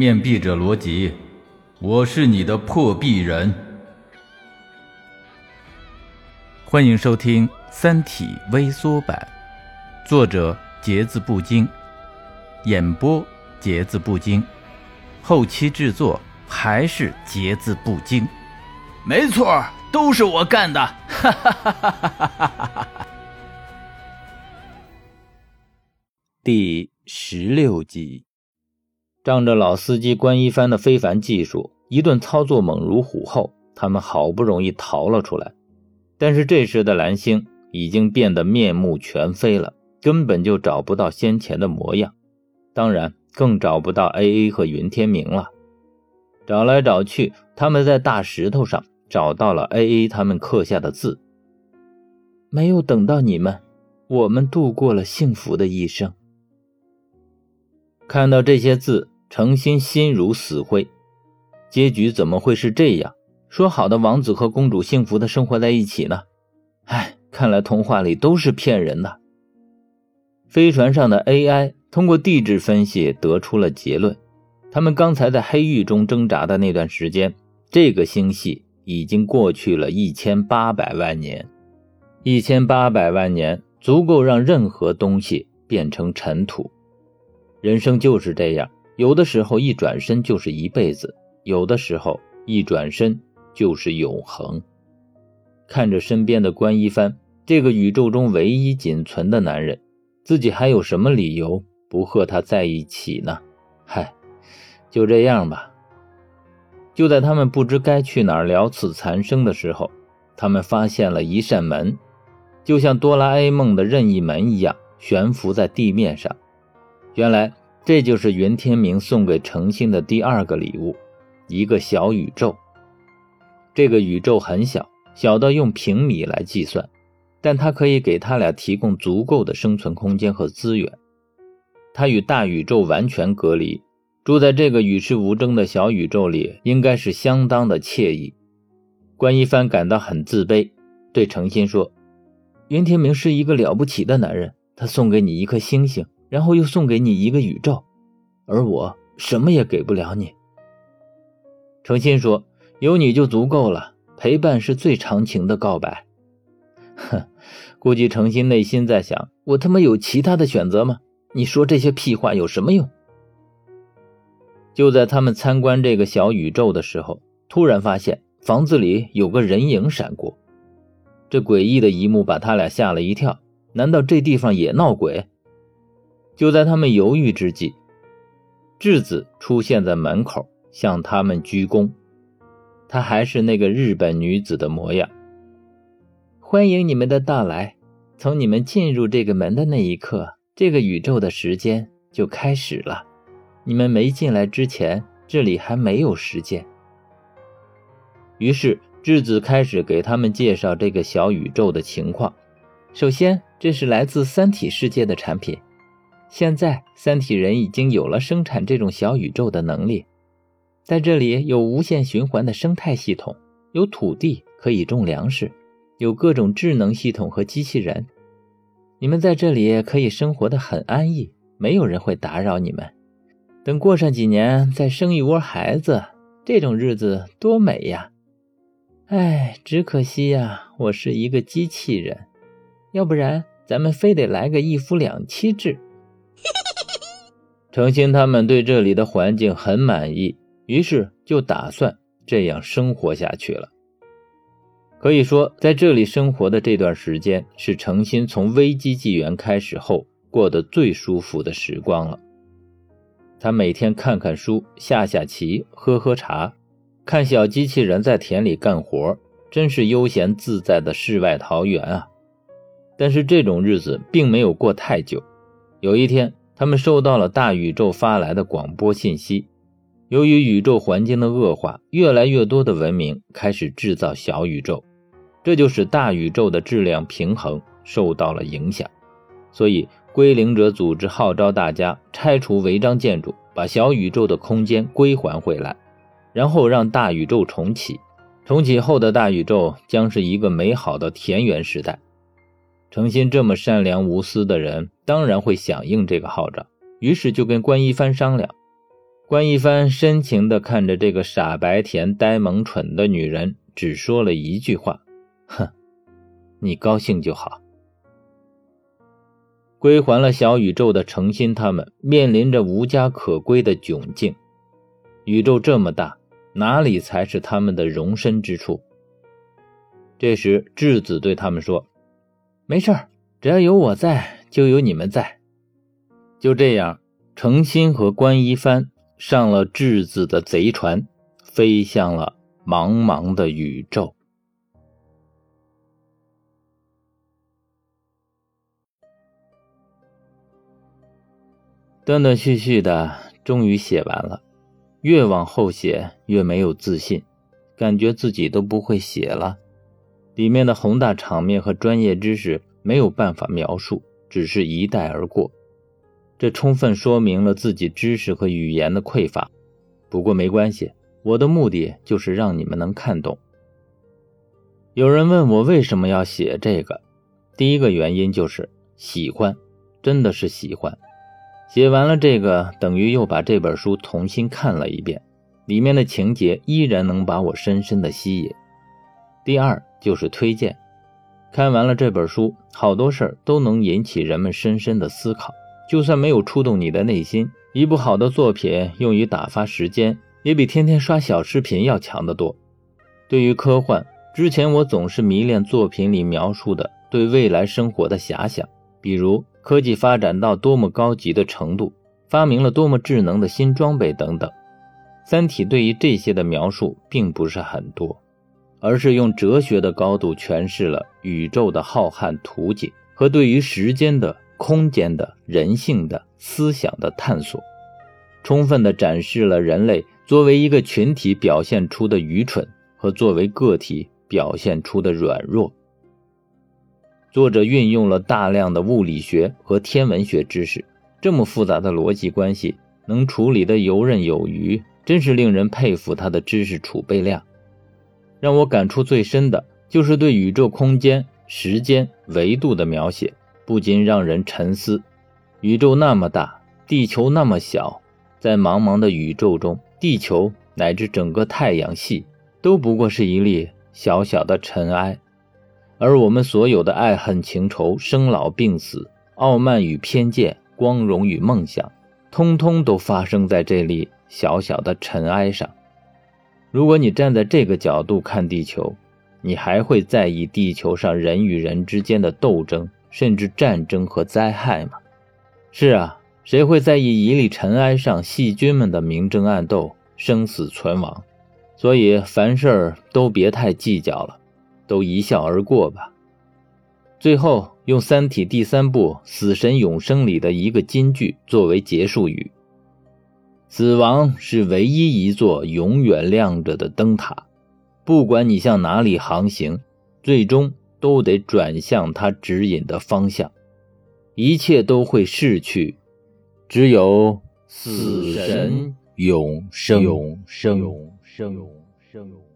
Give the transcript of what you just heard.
面壁者罗辑，我是你的破壁人。欢迎收听《三体》微缩版，作者节字不精，演播节字不精，后期制作还是节字不精。没错，都是我干的！哈哈哈哈哈哈！第十六集，仗着老司机关一帆的非凡技术，一顿操作猛如虎后，他们好不容易逃了出来。但是这时的蓝星已经变得面目全非了，根本就找不到先前的模样，当然更找不到 A A 和云天明了。找来找去，他们在大石头上找到了 A A 他们刻下的字。没有等到你们，我们度过了幸福的一生。看到这些字，程心心如死灰。结局怎么会是这样？说好的王子和公主幸福的生活在一起呢？唉，看来童话里都是骗人的。飞船上的 AI 通过地质分析得出了结论：他们刚才在黑狱中挣扎的那段时间，这个星系已经过去了一千八百万年。一千八百万年足够让任何东西变成尘土。人生就是这样，有的时候一转身就是一辈子，有的时候一转身。就是永恒。看着身边的关一帆，这个宇宙中唯一仅存的男人，自己还有什么理由不和他在一起呢？嗨，就这样吧。就在他们不知该去哪儿了此残生的时候，他们发现了一扇门，就像哆啦 A 梦的任意门一样悬浮在地面上。原来这就是云天明送给程心的第二个礼物，一个小宇宙。这个宇宙很小，小到用平米来计算，但它可以给他俩提供足够的生存空间和资源。它与大宇宙完全隔离，住在这个与世无争的小宇宙里，应该是相当的惬意。关一帆感到很自卑，对程心说：“云天明是一个了不起的男人，他送给你一颗星星，然后又送给你一个宇宙，而我什么也给不了你。”程心说。有你就足够了，陪伴是最长情的告白。哼，估计程心内心在想：我他妈有其他的选择吗？你说这些屁话有什么用？就在他们参观这个小宇宙的时候，突然发现房子里有个人影闪过。这诡异的一幕把他俩吓了一跳。难道这地方也闹鬼？就在他们犹豫之际，智子出现在门口，向他们鞠躬。她还是那个日本女子的模样。欢迎你们的到来。从你们进入这个门的那一刻，这个宇宙的时间就开始了。你们没进来之前，这里还没有时间。于是智子开始给他们介绍这个小宇宙的情况。首先，这是来自三体世界的产品。现在，三体人已经有了生产这种小宇宙的能力。在这里有无限循环的生态系统，有土地可以种粮食，有各种智能系统和机器人。你们在这里可以生活的很安逸，没有人会打扰你们。等过上几年再生一窝孩子，这种日子多美呀！哎，只可惜呀，我是一个机器人，要不然咱们非得来个一夫两妻制。程心他们对这里的环境很满意。于是就打算这样生活下去了。可以说，在这里生活的这段时间是程心从危机纪元开始后过得最舒服的时光了。他每天看看书、下下棋、喝喝茶，看小机器人在田里干活，真是悠闲自在的世外桃源啊！但是这种日子并没有过太久。有一天，他们收到了大宇宙发来的广播信息。由于宇宙环境的恶化，越来越多的文明开始制造小宇宙，这就使大宇宙的质量平衡受到了影响。所以，归零者组织号召大家拆除违章建筑，把小宇宙的空间归还回来，然后让大宇宙重启。重启后的大宇宙将是一个美好的田园时代。诚心这么善良无私的人，当然会响应这个号召，于是就跟关一帆商量。关一帆深情地看着这个傻白甜、呆萌蠢的女人，只说了一句话：“哼，你高兴就好。”归还了小宇宙的程心，他们面临着无家可归的窘境。宇宙这么大，哪里才是他们的容身之处？这时，质子对他们说：“没事只要有我在，就有你们在。”就这样，程心和关一帆。上了质子的贼船，飞向了茫茫的宇宙。断断续续的，终于写完了。越往后写，越没有自信，感觉自己都不会写了。里面的宏大场面和专业知识没有办法描述，只是一带而过。这充分说明了自己知识和语言的匮乏，不过没关系，我的目的就是让你们能看懂。有人问我为什么要写这个，第一个原因就是喜欢，真的是喜欢。写完了这个，等于又把这本书重新看了一遍，里面的情节依然能把我深深的吸引。第二就是推荐，看完了这本书，好多事儿都能引起人们深深的思考。就算没有触动你的内心，一部好的作品用于打发时间，也比天天刷小视频要强得多。对于科幻，之前我总是迷恋作品里描述的对未来生活的遐想，比如科技发展到多么高级的程度，发明了多么智能的新装备等等。《三体》对于这些的描述并不是很多，而是用哲学的高度诠释了宇宙的浩瀚图景和对于时间的。空间的人性的思想的探索，充分的展示了人类作为一个群体表现出的愚蠢和作为个体表现出的软弱。作者运用了大量的物理学和天文学知识，这么复杂的逻辑关系能处理的游刃有余，真是令人佩服他的知识储备量。让我感触最深的就是对宇宙空间、时间维度的描写。不禁让人沉思：宇宙那么大，地球那么小，在茫茫的宇宙中，地球乃至整个太阳系都不过是一粒小小的尘埃，而我们所有的爱恨情仇、生老病死、傲慢与偏见、光荣与梦想，通通都发生在这粒小小的尘埃上。如果你站在这个角度看地球，你还会在意地球上人与人之间的斗争？甚至战争和灾害吗？是啊，谁会在意一粒尘埃上细菌们的明争暗斗、生死存亡？所以凡事都别太计较了，都一笑而过吧。最后用《三体》第三部《死神永生》里的一个金句作为结束语：“死亡是唯一一座永远亮着的灯塔，不管你向哪里航行，最终。”都得转向它指引的方向，一切都会逝去，只有死神永生，永生，永生，永生。